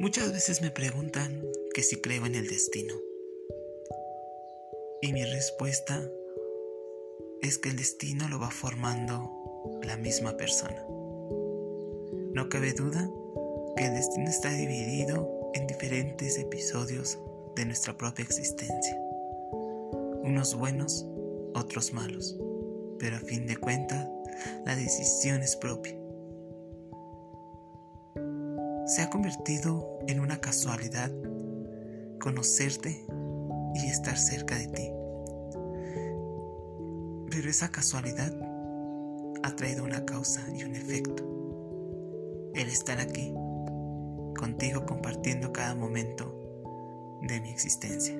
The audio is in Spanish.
Muchas veces me preguntan que si creo en el destino. Y mi respuesta es que el destino lo va formando la misma persona. No cabe duda que el destino está dividido en diferentes episodios de nuestra propia existencia. Unos buenos, otros malos. Pero a fin de cuentas, la decisión es propia se ha convertido en una casualidad conocerte y estar cerca de ti. Pero esa casualidad ha traído una causa y un efecto. El estar aquí, contigo compartiendo cada momento de mi existencia.